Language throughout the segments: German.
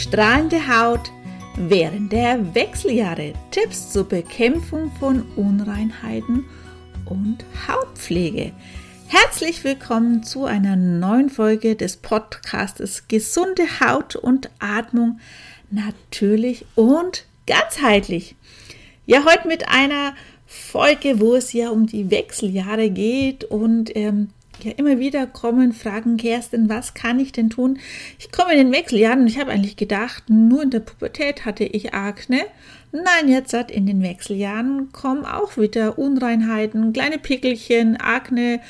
strahlende Haut während der Wechseljahre. Tipps zur Bekämpfung von Unreinheiten und Hautpflege. Herzlich willkommen zu einer neuen Folge des Podcastes Gesunde Haut und Atmung natürlich und ganzheitlich. Ja, heute mit einer Folge, wo es ja um die Wechseljahre geht und ähm, ja immer wieder kommen Fragen, Kerstin, was kann ich denn tun? Ich komme in den Wechseljahren und ich habe eigentlich gedacht, nur in der Pubertät hatte ich Akne. Nein, jetzt hat in den Wechseljahren kommen auch wieder Unreinheiten, kleine Pickelchen, Akne.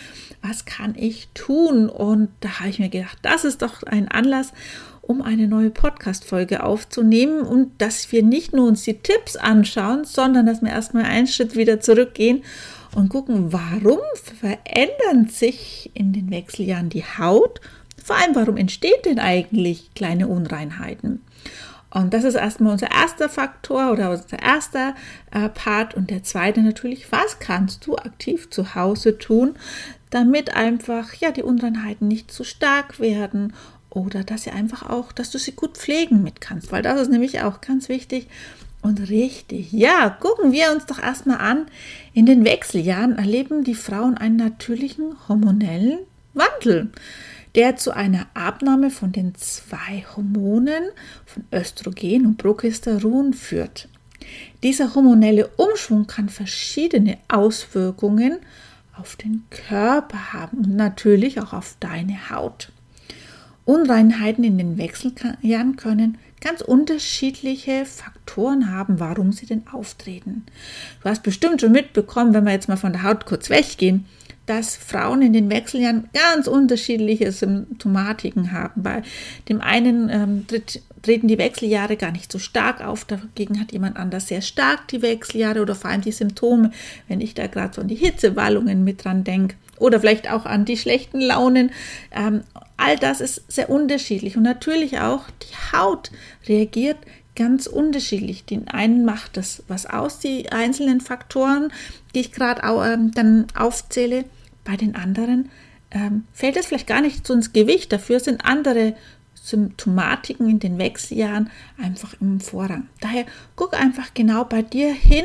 Was kann ich tun? Und da habe ich mir gedacht, das ist doch ein Anlass, um eine neue Podcast-Folge aufzunehmen und dass wir nicht nur uns die Tipps anschauen, sondern dass wir erstmal einen Schritt wieder zurückgehen und gucken, warum verändern sich in den Wechseljahren die Haut? Vor allem, warum entsteht denn eigentlich kleine Unreinheiten? Und das ist erstmal unser erster Faktor oder unser erster äh, Part. Und der zweite natürlich, was kannst du aktiv zu Hause tun, damit einfach ja die Unreinheiten nicht zu stark werden oder dass sie einfach auch, dass du sie gut pflegen mit kannst, weil das ist nämlich auch ganz wichtig, und richtig, ja, gucken wir uns doch erstmal an. In den Wechseljahren erleben die Frauen einen natürlichen hormonellen Wandel, der zu einer Abnahme von den zwei Hormonen, von Östrogen und Progesteron führt. Dieser hormonelle Umschwung kann verschiedene Auswirkungen auf den Körper haben und natürlich auch auf deine Haut. Unreinheiten in den Wechseljahren können ganz unterschiedliche Faktoren haben, warum sie denn auftreten. Du hast bestimmt schon mitbekommen, wenn wir jetzt mal von der Haut kurz weggehen, dass Frauen in den Wechseljahren ganz unterschiedliche Symptomatiken haben. Bei dem einen ähm, tritt, treten die Wechseljahre gar nicht so stark auf, dagegen hat jemand anders sehr stark die Wechseljahre oder vor allem die Symptome, wenn ich da gerade so an die Hitzewallungen mit dran denke oder vielleicht auch an die schlechten Launen. Ähm, all das ist sehr unterschiedlich und natürlich auch die Haut reagiert ganz unterschiedlich. Den einen macht das was aus, die einzelnen Faktoren, die ich gerade ähm, dann aufzähle. Bei den anderen ähm, fällt es vielleicht gar nicht so ins Gewicht. Dafür sind andere Symptomatiken in den Wechseljahren einfach im Vorrang. Daher guck einfach genau bei dir hin,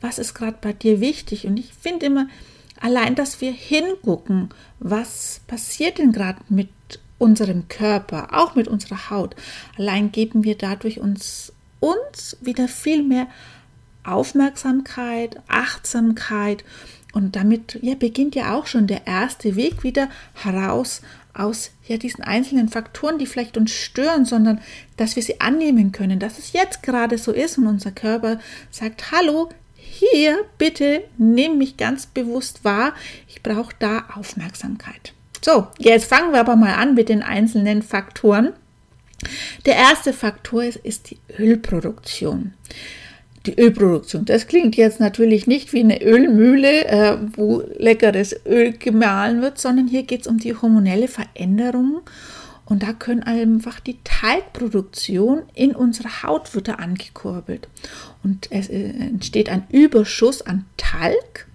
was ist gerade bei dir wichtig. Und ich finde immer, allein, dass wir hingucken, was passiert denn gerade mit unserem Körper, auch mit unserer Haut, allein geben wir dadurch uns, uns wieder viel mehr Aufmerksamkeit, Achtsamkeit. Und damit ja, beginnt ja auch schon der erste Weg wieder heraus aus ja, diesen einzelnen Faktoren, die vielleicht uns stören, sondern dass wir sie annehmen können, dass es jetzt gerade so ist und unser Körper sagt, hallo, hier bitte nimm mich ganz bewusst wahr, ich brauche da Aufmerksamkeit. So, jetzt fangen wir aber mal an mit den einzelnen Faktoren. Der erste Faktor ist, ist die Ölproduktion. Die Ölproduktion, das klingt jetzt natürlich nicht wie eine Ölmühle, äh, wo leckeres Öl gemahlen wird, sondern hier geht es um die hormonelle Veränderung und da können einfach die Talgproduktion in unserer Haut wird angekurbelt. Und es äh, entsteht ein Überschuss an Talg.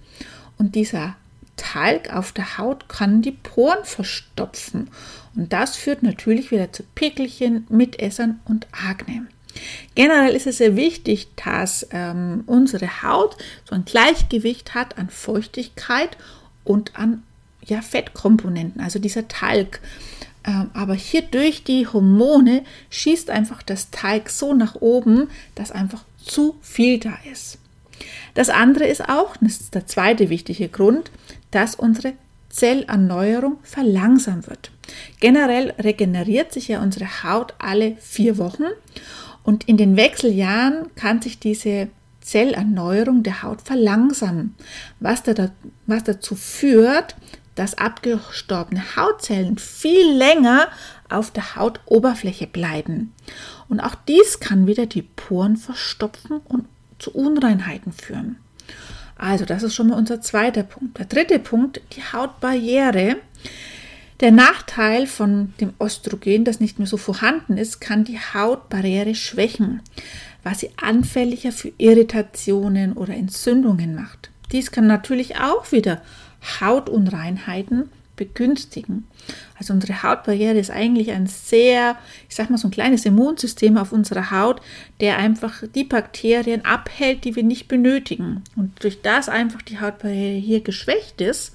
Und dieser Talg auf der Haut kann die Poren verstopfen. Und das führt natürlich wieder zu Pickelchen, Mitessern und Akne. Generell ist es sehr wichtig, dass ähm, unsere Haut so ein Gleichgewicht hat an Feuchtigkeit und an ja, Fettkomponenten, also dieser Talg. Ähm, aber hier durch die Hormone schießt einfach das Teig so nach oben, dass einfach zu viel da ist. Das andere ist auch, das ist der zweite wichtige Grund, dass unsere Zellerneuerung verlangsamt wird. Generell regeneriert sich ja unsere Haut alle vier Wochen und in den Wechseljahren kann sich diese Zellerneuerung der Haut verlangsamen, was, da, was dazu führt, dass abgestorbene Hautzellen viel länger auf der Hautoberfläche bleiben. Und auch dies kann wieder die Poren verstopfen und zu Unreinheiten führen. Also das ist schon mal unser zweiter Punkt. Der dritte Punkt, die Hautbarriere. Der Nachteil von dem Östrogen, das nicht mehr so vorhanden ist, kann die Hautbarriere schwächen, was sie anfälliger für Irritationen oder Entzündungen macht. Dies kann natürlich auch wieder Hautunreinheiten begünstigen. Also unsere Hautbarriere ist eigentlich ein sehr, ich sag mal, so ein kleines Immunsystem auf unserer Haut, der einfach die Bakterien abhält, die wir nicht benötigen. Und durch das einfach die Hautbarriere hier geschwächt ist,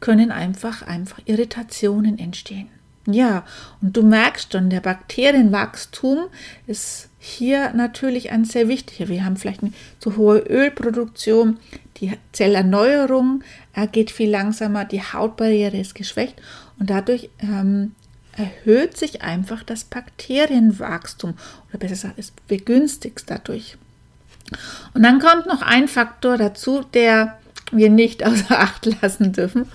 können einfach, einfach Irritationen entstehen. Ja, und du merkst schon, der Bakterienwachstum ist hier natürlich ein sehr wichtiger. Wir haben vielleicht eine zu hohe Ölproduktion, die Zellerneuerung geht viel langsamer, die Hautbarriere ist geschwächt und dadurch ähm, erhöht sich einfach das Bakterienwachstum oder besser gesagt, es begünstigt dadurch. Und dann kommt noch ein Faktor dazu, der wir nicht außer Acht lassen dürfen.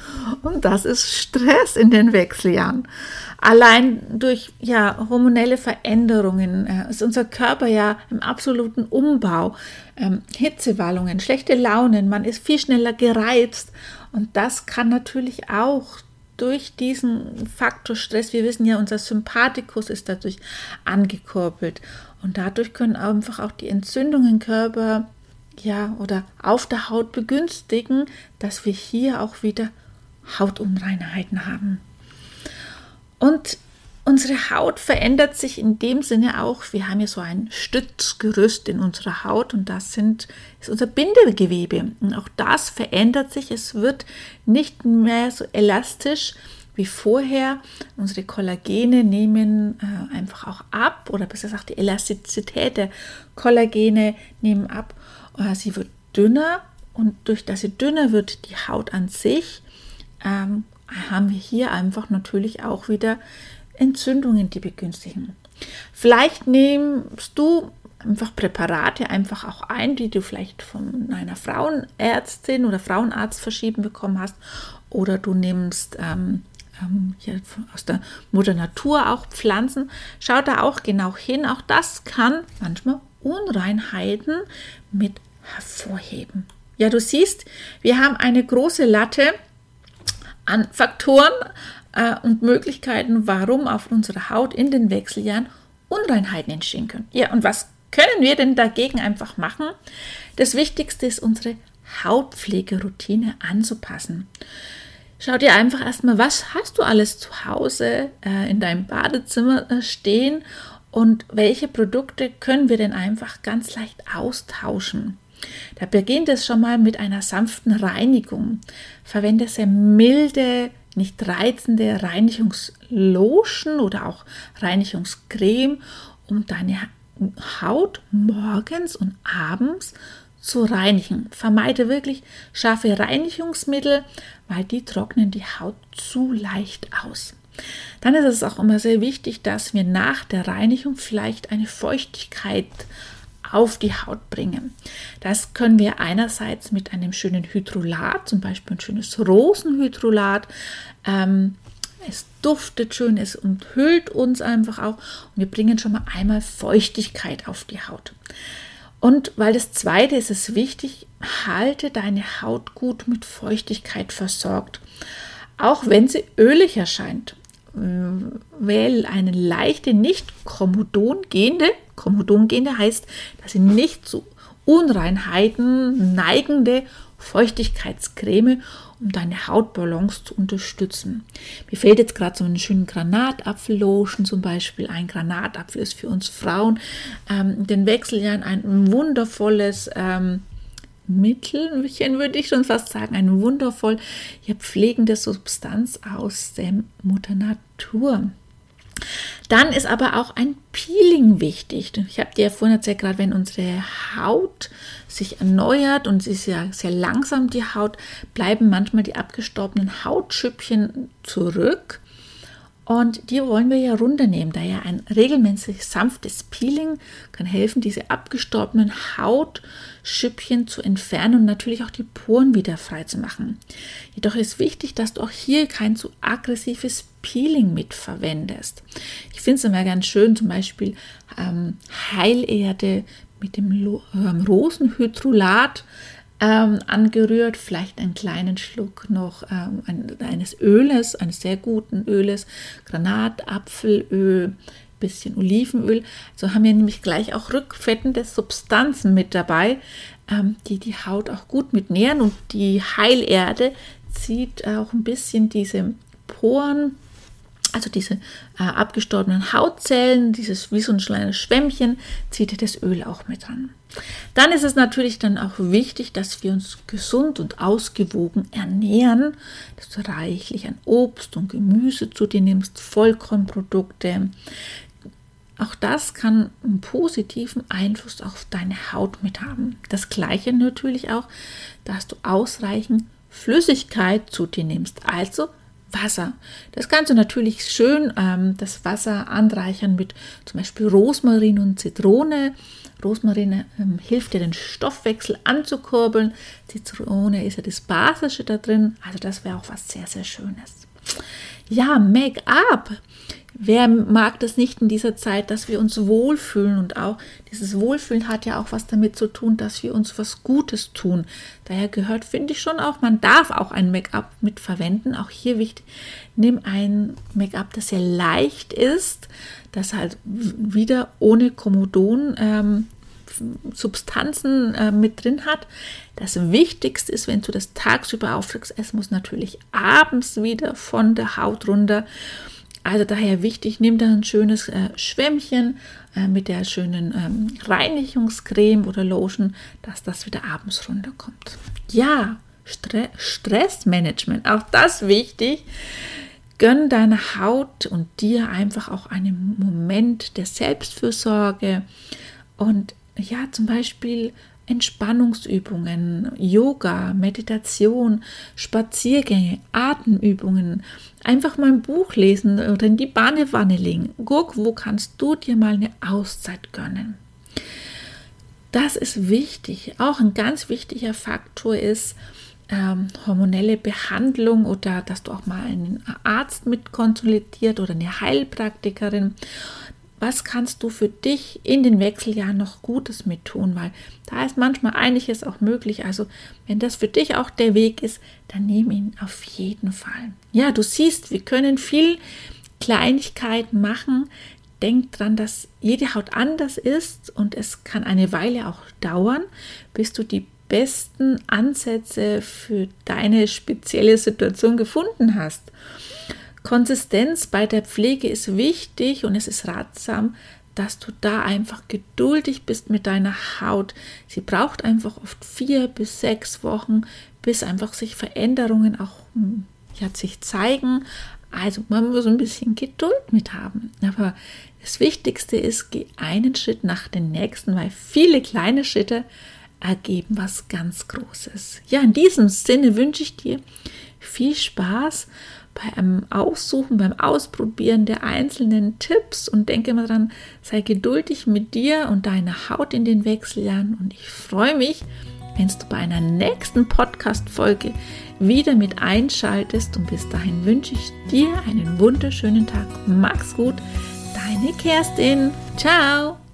Und das ist Stress in den Wechseljahren. Allein durch ja, hormonelle Veränderungen äh, ist unser Körper ja im absoluten Umbau. Ähm, Hitzewallungen, schlechte Launen, man ist viel schneller gereizt. Und das kann natürlich auch durch diesen Faktor Stress, wir wissen ja, unser Sympathikus ist dadurch angekurbelt. Und dadurch können einfach auch die Entzündungen im Körper ja, oder auf der Haut begünstigen, dass wir hier auch wieder Hautunreinheiten haben. Und unsere Haut verändert sich in dem Sinne auch, wir haben ja so ein Stützgerüst in unserer Haut und das sind, ist unser Bindegewebe. Und auch das verändert sich, es wird nicht mehr so elastisch wie vorher. Unsere Kollagene nehmen äh, einfach auch ab oder besser gesagt die Elastizität der Kollagene nehmen ab sie wird dünner und durch das sie dünner wird, die Haut an sich, ähm, haben wir hier einfach natürlich auch wieder Entzündungen, die begünstigen. Vielleicht nimmst du einfach Präparate einfach auch ein, die du vielleicht von einer Frauenärztin oder Frauenarzt verschrieben bekommen hast, oder du nimmst ähm, ähm, aus der Mutter Natur auch Pflanzen. Schau da auch genau hin. Auch das kann manchmal Unreinheiten mit hervorheben. Ja, du siehst, wir haben eine große Latte an Faktoren äh, und Möglichkeiten, warum auf unserer Haut in den Wechseljahren Unreinheiten entstehen können. Ja, und was können wir denn dagegen einfach machen? Das Wichtigste ist, unsere Hautpflegeroutine anzupassen. Schau dir einfach erstmal, was hast du alles zu Hause äh, in deinem Badezimmer äh, stehen und welche Produkte können wir denn einfach ganz leicht austauschen. Da beginnt es schon mal mit einer sanften Reinigung. Verwende sehr milde, nicht reizende Reinigungslotion oder auch Reinigungscreme, um deine Haut morgens und abends zu reinigen. Vermeide wirklich scharfe Reinigungsmittel, weil die trocknen die Haut zu leicht aus. Dann ist es auch immer sehr wichtig, dass wir nach der Reinigung vielleicht eine Feuchtigkeit auf die Haut bringen. Das können wir einerseits mit einem schönen Hydrolat, zum Beispiel ein schönes Rosenhydrolat. Ähm, es duftet schön, es umhüllt uns einfach auch und wir bringen schon mal einmal Feuchtigkeit auf die Haut. Und weil das zweite ist es wichtig, halte deine Haut gut mit Feuchtigkeit versorgt. Auch wenn sie ölig erscheint wähle eine leichte, nicht komodongehende, komodongehende heißt, dass sie nicht zu Unreinheiten neigende Feuchtigkeitscreme, um deine Hautbalance zu unterstützen. Mir fällt jetzt gerade so einen schönen Granatapfellotion zum Beispiel. Ein Granatapfel ist für uns Frauen ähm, den Wechseljahren ein wundervolles ähm, Mittelchen, würde ich schon fast sagen, eine wundervoll ja, pflegende Substanz aus der Mutter Natur. Dann ist aber auch ein Peeling wichtig. Ich habe dir ja vorhin erzählt, gerade wenn unsere Haut sich erneuert und sie ist ja sehr langsam, die Haut, bleiben manchmal die abgestorbenen Hautschüppchen zurück. Und die wollen wir ja runternehmen. Daher ein regelmäßig sanftes Peeling kann helfen, diese abgestorbenen Hautschüppchen zu entfernen und natürlich auch die Poren wieder frei zu machen. Jedoch ist wichtig, dass du auch hier kein zu aggressives Peeling mitverwendest. Ich finde es immer ganz schön, zum Beispiel ähm, Heilerde mit dem ähm, Rosenhydrolat ähm, angerührt, vielleicht einen kleinen Schluck noch ähm, eines Öles, eines sehr guten Öles, Granatapfelöl, bisschen Olivenöl. So haben wir nämlich gleich auch rückfettende Substanzen mit dabei, ähm, die die Haut auch gut mitnähren und die Heilerde zieht auch ein bisschen diese Poren also diese äh, abgestorbenen Hautzellen, dieses wie so ein kleines Schwämmchen, zieht das Öl auch mit dran. Dann ist es natürlich dann auch wichtig, dass wir uns gesund und ausgewogen ernähren, dass du reichlich an Obst und Gemüse zu dir nimmst, Vollkornprodukte. Auch das kann einen positiven Einfluss auf deine Haut mit haben. Das gleiche natürlich auch, dass du ausreichend Flüssigkeit zu dir nimmst, also Wasser. Das kannst du natürlich schön ähm, das Wasser anreichern mit zum Beispiel Rosmarin und Zitrone. Rosmarin ähm, hilft dir, den Stoffwechsel anzukurbeln. Zitrone ist ja das Basische da drin. Also das wäre auch was sehr, sehr Schönes. Ja, Make-up. Wer mag das nicht in dieser Zeit, dass wir uns wohlfühlen und auch dieses Wohlfühlen hat ja auch was damit zu tun, dass wir uns was Gutes tun. Daher gehört, finde ich schon auch, man darf auch ein Make-up mit verwenden. Auch hier wichtig, nimm ein Make-up, das sehr leicht ist, das halt wieder ohne Komodon ähm, Substanzen äh, mit drin hat. Das Wichtigste ist, wenn du das tagsüber aufträgst, es muss natürlich abends wieder von der Haut runter. Also daher wichtig, nimm da ein schönes äh, Schwämmchen äh, mit der schönen ähm, Reinigungscreme oder Lotion, dass das wieder abends runterkommt. Ja, Stre Stressmanagement, auch das wichtig. Gönn deiner Haut und dir einfach auch einen Moment der Selbstfürsorge und ja, zum Beispiel Entspannungsübungen, Yoga, Meditation, Spaziergänge, Atemübungen, einfach mal ein Buch lesen oder in die Badewanne legen. Guck, wo kannst du dir mal eine Auszeit gönnen? Das ist wichtig. Auch ein ganz wichtiger Faktor ist ähm, hormonelle Behandlung oder dass du auch mal einen Arzt mit konsultiert oder eine Heilpraktikerin was kannst du für dich in den Wechseljahren noch Gutes mit tun, weil da ist manchmal einiges auch möglich. Also wenn das für dich auch der Weg ist, dann nimm ihn auf jeden Fall. Ja, du siehst, wir können viel Kleinigkeiten machen. Denk dran, dass jede Haut anders ist und es kann eine Weile auch dauern, bis du die besten Ansätze für deine spezielle Situation gefunden hast. Konsistenz bei der Pflege ist wichtig und es ist ratsam, dass du da einfach geduldig bist mit deiner Haut. Sie braucht einfach oft vier bis sechs Wochen, bis einfach sich Veränderungen auch hm, ja, sich zeigen. Also man muss ein bisschen Geduld mit haben. Aber das Wichtigste ist, geh einen Schritt nach dem nächsten, weil viele kleine Schritte ergeben was ganz Großes. Ja, in diesem Sinne wünsche ich dir viel Spaß beim Aussuchen, beim Ausprobieren der einzelnen Tipps und denke immer dran, sei geduldig mit dir und deiner Haut in den Wechseljahren und ich freue mich, wenn du bei einer nächsten Podcast-Folge wieder mit einschaltest und bis dahin wünsche ich dir einen wunderschönen Tag. Mach's gut, deine Kerstin. Ciao.